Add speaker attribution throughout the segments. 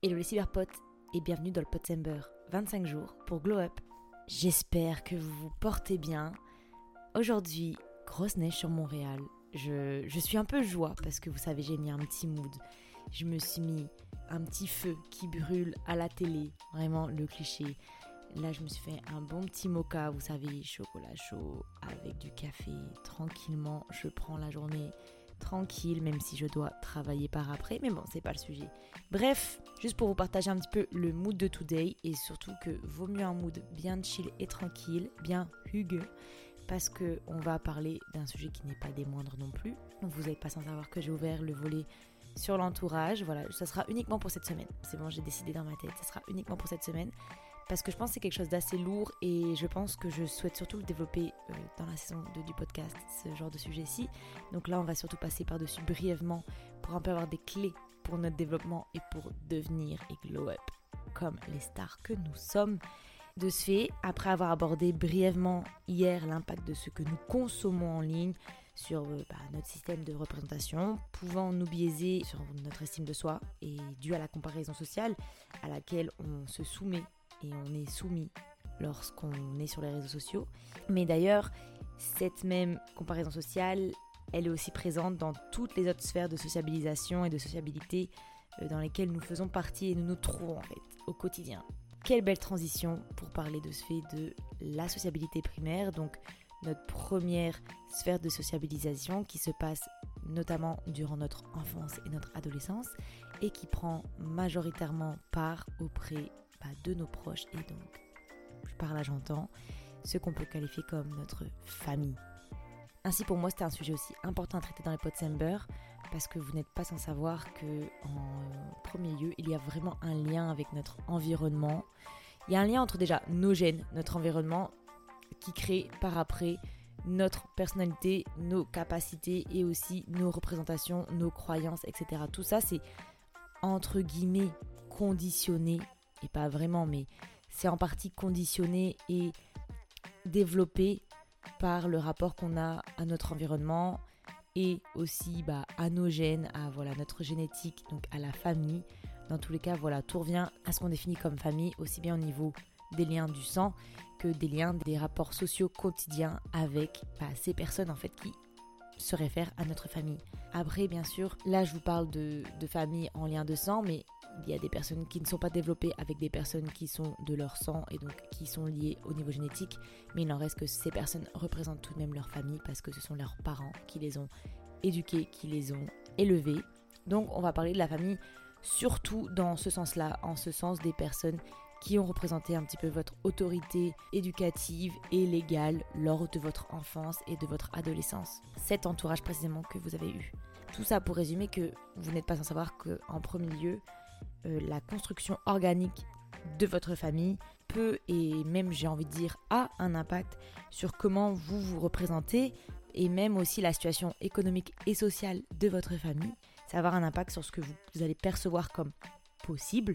Speaker 1: Hello les cyberpotes et bienvenue dans le Potsember 25 jours pour Glow Up. J'espère que vous vous portez bien. Aujourd'hui, grosse neige sur Montréal. Je, je suis un peu joie parce que vous savez, j'ai mis un petit mood. Je me suis mis un petit feu qui brûle à la télé. Vraiment le cliché. Là, je me suis fait un bon petit mocha, vous savez, chocolat chaud avec du café. Tranquillement, je prends la journée tranquille, même si je dois travailler par après. Mais bon, c'est pas le sujet. Bref, juste pour vous partager un petit peu le mood de today et surtout que vaut mieux un mood bien chill et tranquille, bien hugueux, parce que on va parler d'un sujet qui n'est pas des moindres non plus. Vous n'êtes pas sans savoir que j'ai ouvert le volet sur l'entourage. Voilà, ça sera uniquement pour cette semaine. C'est bon, j'ai décidé dans ma tête, ça sera uniquement pour cette semaine parce que je pense que c'est quelque chose d'assez lourd et je pense que je souhaite surtout le développer euh, dans la saison 2 du podcast, ce genre de sujet-ci. Donc là, on va surtout passer par-dessus brièvement pour un peu avoir des clés pour notre développement et pour devenir et glow up comme les stars que nous sommes. De ce fait, après avoir abordé brièvement hier l'impact de ce que nous consommons en ligne sur euh, bah, notre système de représentation, pouvant nous biaiser sur notre estime de soi et dû à la comparaison sociale à laquelle on se soumet et on est soumis lorsqu'on est sur les réseaux sociaux. Mais d'ailleurs, cette même comparaison sociale, elle est aussi présente dans toutes les autres sphères de sociabilisation et de sociabilité euh, dans lesquelles nous faisons partie et nous nous trouvons au quotidien. Quelle belle transition pour parler de ce fait de la sociabilité primaire, donc notre première sphère de sociabilisation qui se passe notamment durant notre enfance et notre adolescence et qui prend majoritairement part auprès de nos proches et donc, je parle là j'entends, ce qu'on peut qualifier comme notre famille. Ainsi pour moi c'était un sujet aussi important à traiter dans les Potsember parce que vous n'êtes pas sans savoir que en premier lieu il y a vraiment un lien avec notre environnement. Il y a un lien entre déjà nos gènes, notre environnement qui crée par après notre personnalité, nos capacités et aussi nos représentations, nos croyances, etc. Tout ça c'est entre guillemets conditionné et pas vraiment, mais c'est en partie conditionné et développé par le rapport qu'on a à notre environnement et aussi bah, à nos gènes, à voilà, notre génétique, donc à la famille. Dans tous les cas, voilà, tout revient à ce qu'on définit comme famille, aussi bien au niveau des liens du sang que des liens des rapports sociaux quotidiens avec bah, ces personnes en fait qui se réfèrent à notre famille. Après, bien sûr, là je vous parle de, de famille en lien de sang, mais il y a des personnes qui ne sont pas développées avec des personnes qui sont de leur sang et donc qui sont liées au niveau génétique, mais il en reste que ces personnes représentent tout de même leur famille parce que ce sont leurs parents qui les ont éduqués, qui les ont élevés. Donc on va parler de la famille surtout dans ce sens-là, en ce sens des personnes qui ont représenté un petit peu votre autorité éducative et légale lors de votre enfance et de votre adolescence. Cet entourage précisément que vous avez eu. Tout ça pour résumer que vous n'êtes pas sans savoir qu'en premier lieu, euh, la construction organique de votre famille peut et même j'ai envie de dire a un impact sur comment vous vous représentez et même aussi la situation économique et sociale de votre famille. Ça va avoir un impact sur ce que vous, vous allez percevoir comme possible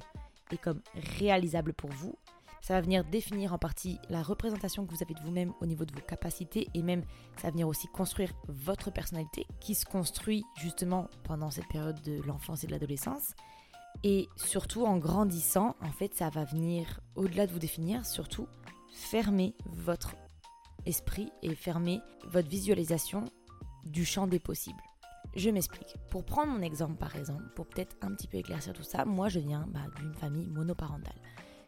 Speaker 1: et comme réalisable pour vous. Ça va venir définir en partie la représentation que vous avez de vous-même au niveau de vos capacités et même ça va venir aussi construire votre personnalité qui se construit justement pendant cette période de l'enfance et de l'adolescence. Et surtout, en grandissant, en fait, ça va venir, au-delà de vous définir, surtout fermer votre esprit et fermer votre visualisation du champ des possibles. Je m'explique. Pour prendre mon exemple, par exemple, pour peut-être un petit peu éclaircir tout ça, moi, je viens bah, d'une famille monoparentale.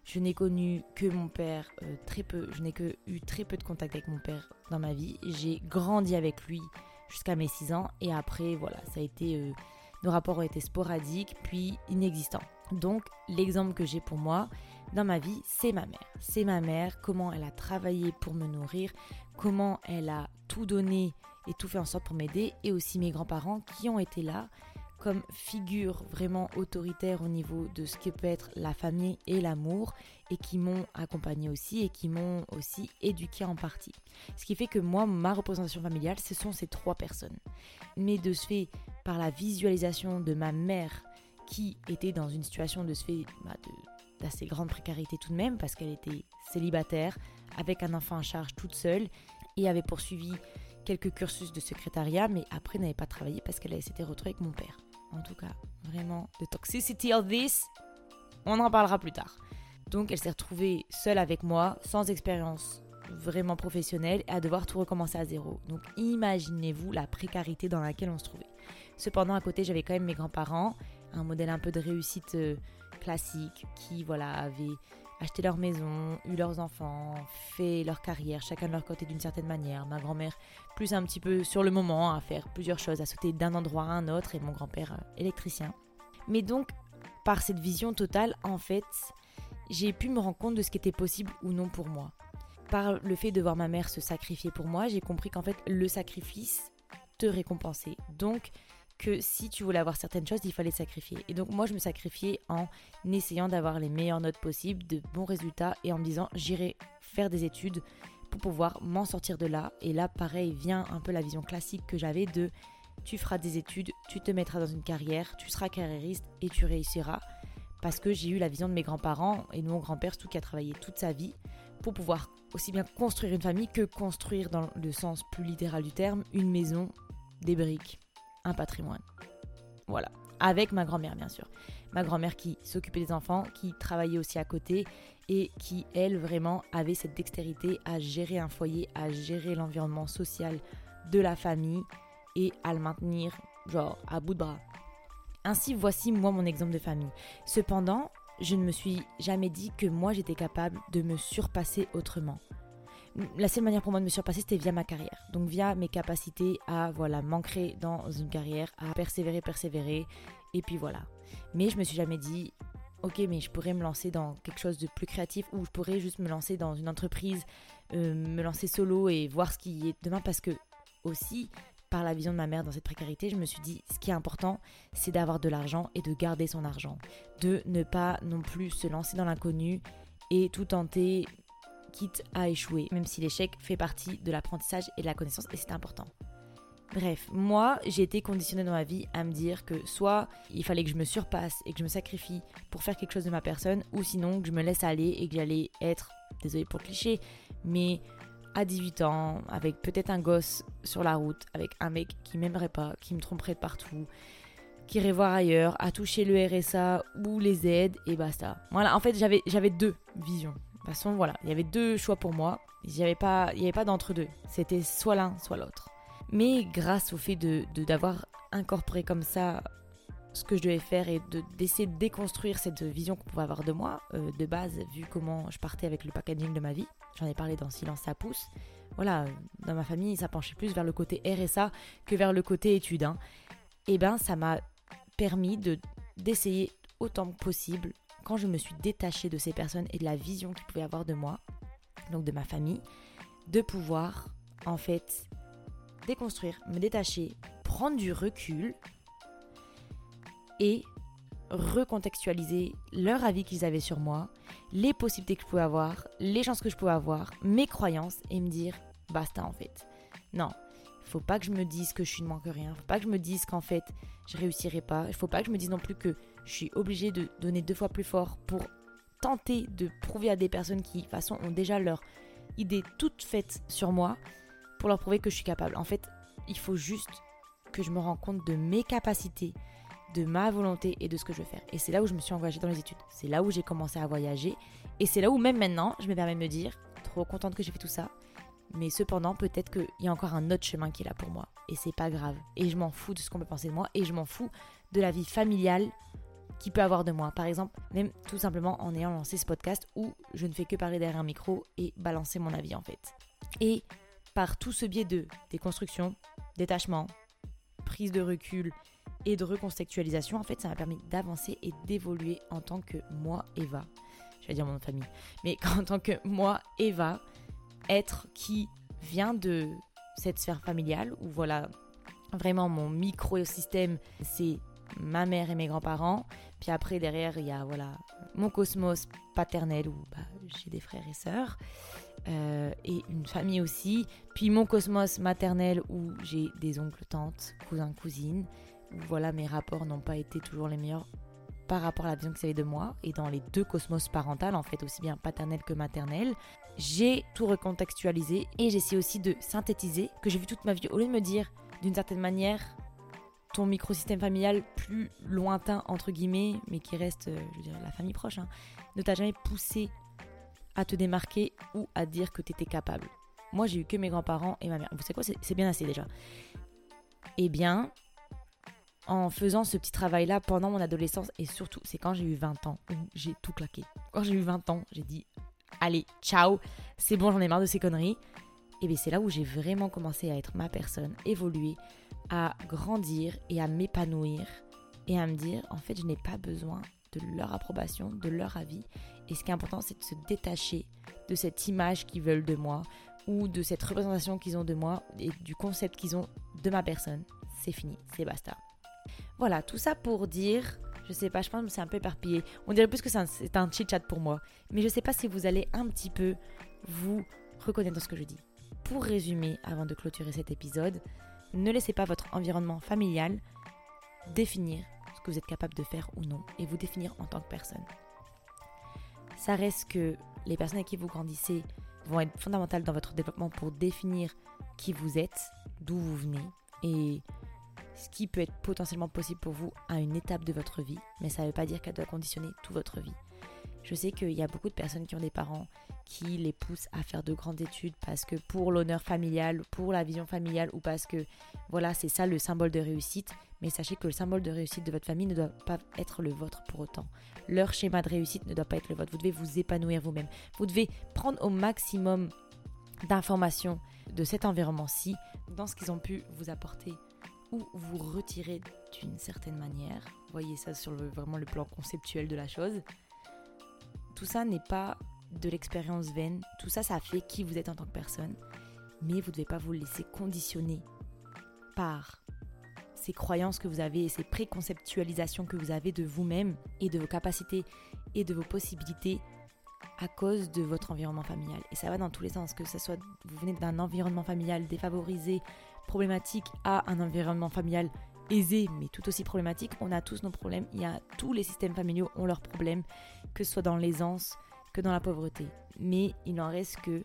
Speaker 1: Je n'ai connu que mon père euh, très peu, je n'ai que eu très peu de contact avec mon père dans ma vie. J'ai grandi avec lui jusqu'à mes 6 ans et après, voilà, ça a été... Euh, nos rapports ont été sporadiques puis inexistants. Donc l'exemple que j'ai pour moi dans ma vie, c'est ma mère. C'est ma mère, comment elle a travaillé pour me nourrir, comment elle a tout donné et tout fait en sorte pour m'aider, et aussi mes grands-parents qui ont été là comme figure vraiment autoritaire au niveau de ce que peut être la famille et l'amour et qui m'ont accompagné aussi et qui m'ont aussi éduqué en partie. Ce qui fait que moi, ma représentation familiale, ce sont ces trois personnes. Mais de ce fait, par la visualisation de ma mère qui était dans une situation de ce fait bah, d'assez grande précarité tout de même parce qu'elle était célibataire avec un enfant en charge toute seule et avait poursuivi quelques cursus de secrétariat mais après n'avait pas travaillé parce qu'elle s'était retrouvée avec mon père. En tout cas, vraiment, the toxicity of this, On en parlera plus tard. Donc elle s'est retrouvée seule avec moi, sans expérience vraiment professionnelle, à devoir tout recommencer à zéro. Donc imaginez-vous la précarité dans laquelle on se trouvait. Cependant, à côté, j'avais quand même mes grands-parents, un modèle un peu de réussite euh, classique, qui voilà avaient acheté leur maison, eu leurs enfants, fait leur carrière, chacun de leur côté d'une certaine manière. Ma grand-mère plus un petit peu sur le moment à faire plusieurs choses, à sauter d'un endroit à un autre, et mon grand-père euh, électricien. Mais donc, par cette vision totale, en fait, j'ai pu me rendre compte de ce qui était possible ou non pour moi. Par le fait de voir ma mère se sacrifier pour moi, j'ai compris qu'en fait, le sacrifice te récompensait. Donc, que si tu voulais avoir certaines choses, il fallait sacrifier. Et donc moi, je me sacrifiais en essayant d'avoir les meilleures notes possibles, de bons résultats, et en me disant, j'irai faire des études pour pouvoir m'en sortir de là. Et là, pareil, vient un peu la vision classique que j'avais de, tu feras des études, tu te mettras dans une carrière, tu seras carriériste et tu réussiras. Parce que j'ai eu la vision de mes grands-parents et de mon grand-père, surtout qui a travaillé toute sa vie, pour pouvoir aussi bien construire une famille que construire, dans le sens plus littéral du terme, une maison, des briques un patrimoine. Voilà. Avec ma grand-mère, bien sûr. Ma grand-mère qui s'occupait des enfants, qui travaillait aussi à côté et qui, elle, vraiment avait cette dextérité à gérer un foyer, à gérer l'environnement social de la famille et à le maintenir, genre, à bout de bras. Ainsi, voici moi mon exemple de famille. Cependant, je ne me suis jamais dit que moi j'étais capable de me surpasser autrement la seule manière pour moi de me surpasser, c'était via ma carrière. Donc via mes capacités à voilà m'ancrer dans une carrière, à persévérer, persévérer, et puis voilà. Mais je me suis jamais dit, ok, mais je pourrais me lancer dans quelque chose de plus créatif, ou je pourrais juste me lancer dans une entreprise, euh, me lancer solo et voir ce qui est demain, parce que aussi par la vision de ma mère dans cette précarité, je me suis dit, ce qui est important, c'est d'avoir de l'argent et de garder son argent, de ne pas non plus se lancer dans l'inconnu et tout tenter quitte à échouer, même si l'échec fait partie de l'apprentissage et de la connaissance et c'est important. Bref, moi, j'ai été conditionnée dans ma vie à me dire que soit il fallait que je me surpasse et que je me sacrifie pour faire quelque chose de ma personne, ou sinon que je me laisse aller et que j'allais être, désolé pour le cliché, mais à 18 ans, avec peut-être un gosse sur la route, avec un mec qui m'aimerait pas, qui me tromperait partout, qui irait voir ailleurs, à toucher le RSA ou les aides, et basta. Voilà, en fait, j'avais deux visions. De toute façon, voilà, il y avait deux choix pour moi. Il n'y avait pas, il y pas d'entre-deux. C'était soit l'un, soit l'autre. Mais grâce au fait de d'avoir incorporé comme ça ce que je devais faire et d'essayer de, déconstruire cette vision qu'on pouvait avoir de moi, euh, de base, vu comment je partais avec le packaging de ma vie, j'en ai parlé dans Silence ça pousse, voilà, dans ma famille, ça penchait plus vers le côté RSA que vers le côté études. Hein. Et eh ben, ça m'a permis de d'essayer autant que possible quand je me suis détachée de ces personnes et de la vision qu'ils pouvaient avoir de moi, donc de ma famille, de pouvoir en fait déconstruire, me détacher, prendre du recul et recontextualiser leur avis qu'ils avaient sur moi, les possibilités que je pouvais avoir, les chances que je pouvais avoir, mes croyances et me dire basta en fait. Non, il faut pas que je me dise que je suis ne manque rien, faut pas que je me dise qu'en fait je réussirai pas, il faut pas que je me dise non plus que je suis obligée de donner deux fois plus fort pour tenter de prouver à des personnes qui, de toute façon, ont déjà leur idée toute faite sur moi, pour leur prouver que je suis capable. En fait, il faut juste que je me rende compte de mes capacités, de ma volonté et de ce que je veux faire. Et c'est là où je me suis engagée dans les études. C'est là où j'ai commencé à voyager. Et c'est là où même maintenant, je me permets de me dire, trop contente que j'ai fait tout ça. Mais cependant, peut-être qu'il y a encore un autre chemin qui est là pour moi. Et c'est pas grave. Et je m'en fous de ce qu'on peut penser de moi. Et je m'en fous de la vie familiale qui peut avoir de moi. Par exemple, même tout simplement en ayant lancé ce podcast où je ne fais que parler derrière un micro et balancer mon avis en fait. Et par tout ce biais de déconstruction, détachement, prise de recul et de recontextualisation, en fait, ça m'a permis d'avancer et d'évoluer en tant que moi, Eva. Je vais dire mon nom de famille. Mais en tant que moi, Eva, être qui vient de cette sphère familiale où voilà, vraiment mon micro-système, c'est ma mère et mes grands-parents. Puis après, derrière, il y a voilà, mon cosmos paternel où bah, j'ai des frères et sœurs. Euh, et une famille aussi. Puis mon cosmos maternel où j'ai des oncles, tantes, cousins, cousines. Où voilà, mes rapports n'ont pas été toujours les meilleurs par rapport à la vision qu'ils avaient de moi. Et dans les deux cosmos parentales, en fait, aussi bien paternel que maternel, j'ai tout recontextualisé et j'essaie aussi de synthétiser que j'ai vu toute ma vie. Au lieu de me dire d'une certaine manière, ton microsystème familial plus lointain, entre guillemets, mais qui reste, euh, je veux dire, la famille proche, hein, ne t'a jamais poussé à te démarquer ou à dire que tu étais capable. Moi, j'ai eu que mes grands-parents et ma mère. Vous savez quoi C'est bien assez déjà. Eh bien, en faisant ce petit travail-là pendant mon adolescence, et surtout, c'est quand j'ai eu 20 ans, j'ai tout claqué. Quand j'ai eu 20 ans, j'ai dit, allez, ciao, c'est bon, j'en ai marre de ces conneries. Et bien c'est là où j'ai vraiment commencé à être ma personne, évoluer, à grandir et à m'épanouir et à me dire, en fait, je n'ai pas besoin de leur approbation, de leur avis. Et ce qui est important, c'est de se détacher de cette image qu'ils veulent de moi ou de cette représentation qu'ils ont de moi et du concept qu'ils ont de ma personne. C'est fini, c'est basta. Voilà, tout ça pour dire, je sais pas, je pense que c'est un peu éparpillé. On dirait plus que c'est un, chit-chat pour moi. Mais je sais pas si vous allez un petit peu vous reconnaître dans ce que je dis. Pour résumer, avant de clôturer cet épisode, ne laissez pas votre environnement familial définir ce que vous êtes capable de faire ou non et vous définir en tant que personne. Ça reste que les personnes avec qui vous grandissez vont être fondamentales dans votre développement pour définir qui vous êtes, d'où vous venez et ce qui peut être potentiellement possible pour vous à une étape de votre vie, mais ça ne veut pas dire qu'elle doit conditionner toute votre vie. Je sais qu'il y a beaucoup de personnes qui ont des parents qui les poussent à faire de grandes études parce que pour l'honneur familial, pour la vision familiale ou parce que voilà, c'est ça le symbole de réussite. Mais sachez que le symbole de réussite de votre famille ne doit pas être le vôtre pour autant. Leur schéma de réussite ne doit pas être le vôtre. Vous devez vous épanouir vous-même. Vous devez prendre au maximum d'informations de cet environnement-ci dans ce qu'ils ont pu vous apporter ou vous retirer d'une certaine manière. Voyez ça sur vraiment le plan conceptuel de la chose. Tout ça n'est pas de l'expérience vaine. Tout ça, ça fait qui vous êtes en tant que personne. Mais vous ne devez pas vous laisser conditionner par ces croyances que vous avez et ces préconceptualisations que vous avez de vous-même et de vos capacités et de vos possibilités à cause de votre environnement familial. Et ça va dans tous les sens, que ce soit vous venez d'un environnement familial défavorisé, problématique, à un environnement familial aisé, mais tout aussi problématique. On a tous nos problèmes. Il a tous les systèmes familiaux ont leurs problèmes, que ce soit dans l'aisance, que dans la pauvreté. Mais il n'en reste que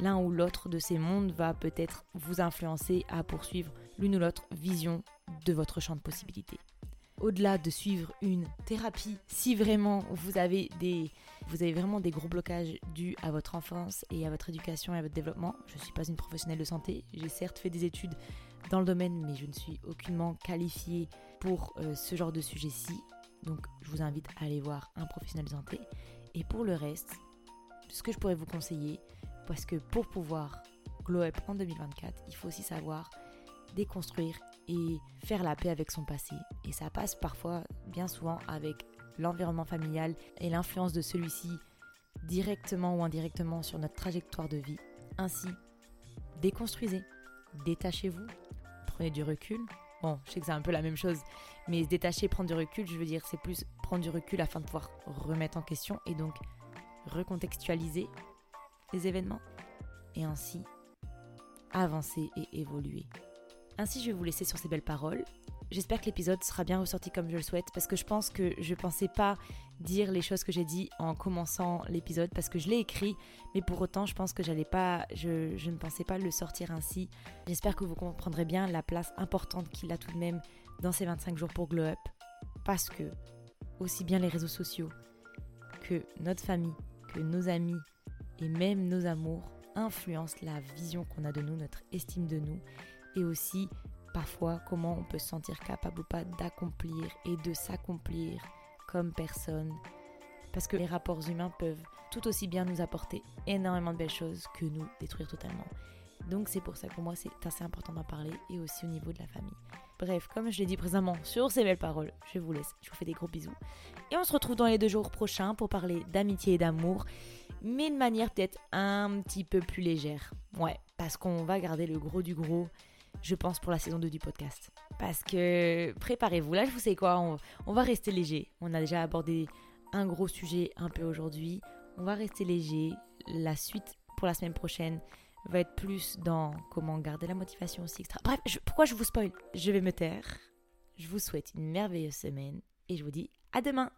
Speaker 1: l'un ou l'autre de ces mondes va peut-être vous influencer à poursuivre l'une ou l'autre vision de votre champ de possibilités. Au-delà de suivre une thérapie, si vraiment vous avez des vous avez vraiment des gros blocages dus à votre enfance et à votre éducation et à votre développement, je ne suis pas une professionnelle de santé, j'ai certes fait des études dans le domaine mais je ne suis aucunement qualifiée pour euh, ce genre de sujet-ci. Donc je vous invite à aller voir un professionnel de santé et pour le reste, ce que je pourrais vous conseiller, parce que pour pouvoir glow up en 2024, il faut aussi savoir déconstruire et faire la paix avec son passé. Et ça passe parfois, bien souvent, avec l'environnement familial et l'influence de celui-ci directement ou indirectement sur notre trajectoire de vie. Ainsi, déconstruisez, détachez-vous, prenez du recul. Bon, je sais que c'est un peu la même chose, mais se détacher, prendre du recul, je veux dire, c'est plus prendre du recul afin de pouvoir remettre en question et donc recontextualiser les événements et ainsi avancer et évoluer. Ainsi, je vais vous laisser sur ces belles paroles. J'espère que l'épisode sera bien ressorti comme je le souhaite parce que je pense que je pensais pas dire les choses que j'ai dit en commençant l'épisode parce que je l'ai écrit, mais pour autant, je pense que j'allais pas, je, je, ne pensais pas le sortir ainsi. J'espère que vous comprendrez bien la place importante qu'il a tout de même dans ces 25 jours pour Glow Up parce que aussi bien les réseaux sociaux que notre famille, que nos amis et même nos amours influencent la vision qu'on a de nous, notre estime de nous et aussi parfois comment on peut se sentir capable ou pas d'accomplir et de s'accomplir comme personne. Parce que les rapports humains peuvent tout aussi bien nous apporter énormément de belles choses que nous détruire totalement. Donc c'est pour ça que pour moi c'est assez important d'en parler et aussi au niveau de la famille. Bref, comme je l'ai dit précédemment sur ces belles paroles, je vous laisse, je vous fais des gros bisous. Et on se retrouve dans les deux jours prochains pour parler d'amitié et d'amour, mais de manière peut-être un petit peu plus légère. Ouais, parce qu'on va garder le gros du gros, je pense, pour la saison 2 du podcast. Parce que préparez-vous, là je vous sais quoi, on, va rester léger. On a déjà abordé un gros sujet un peu aujourd'hui. On va rester léger. La suite pour la semaine prochaine va être plus dans comment garder la motivation aussi, etc. Bref, pourquoi je vous spoil? Je vais me taire. Je vous souhaite une merveilleuse semaine et je vous dis à demain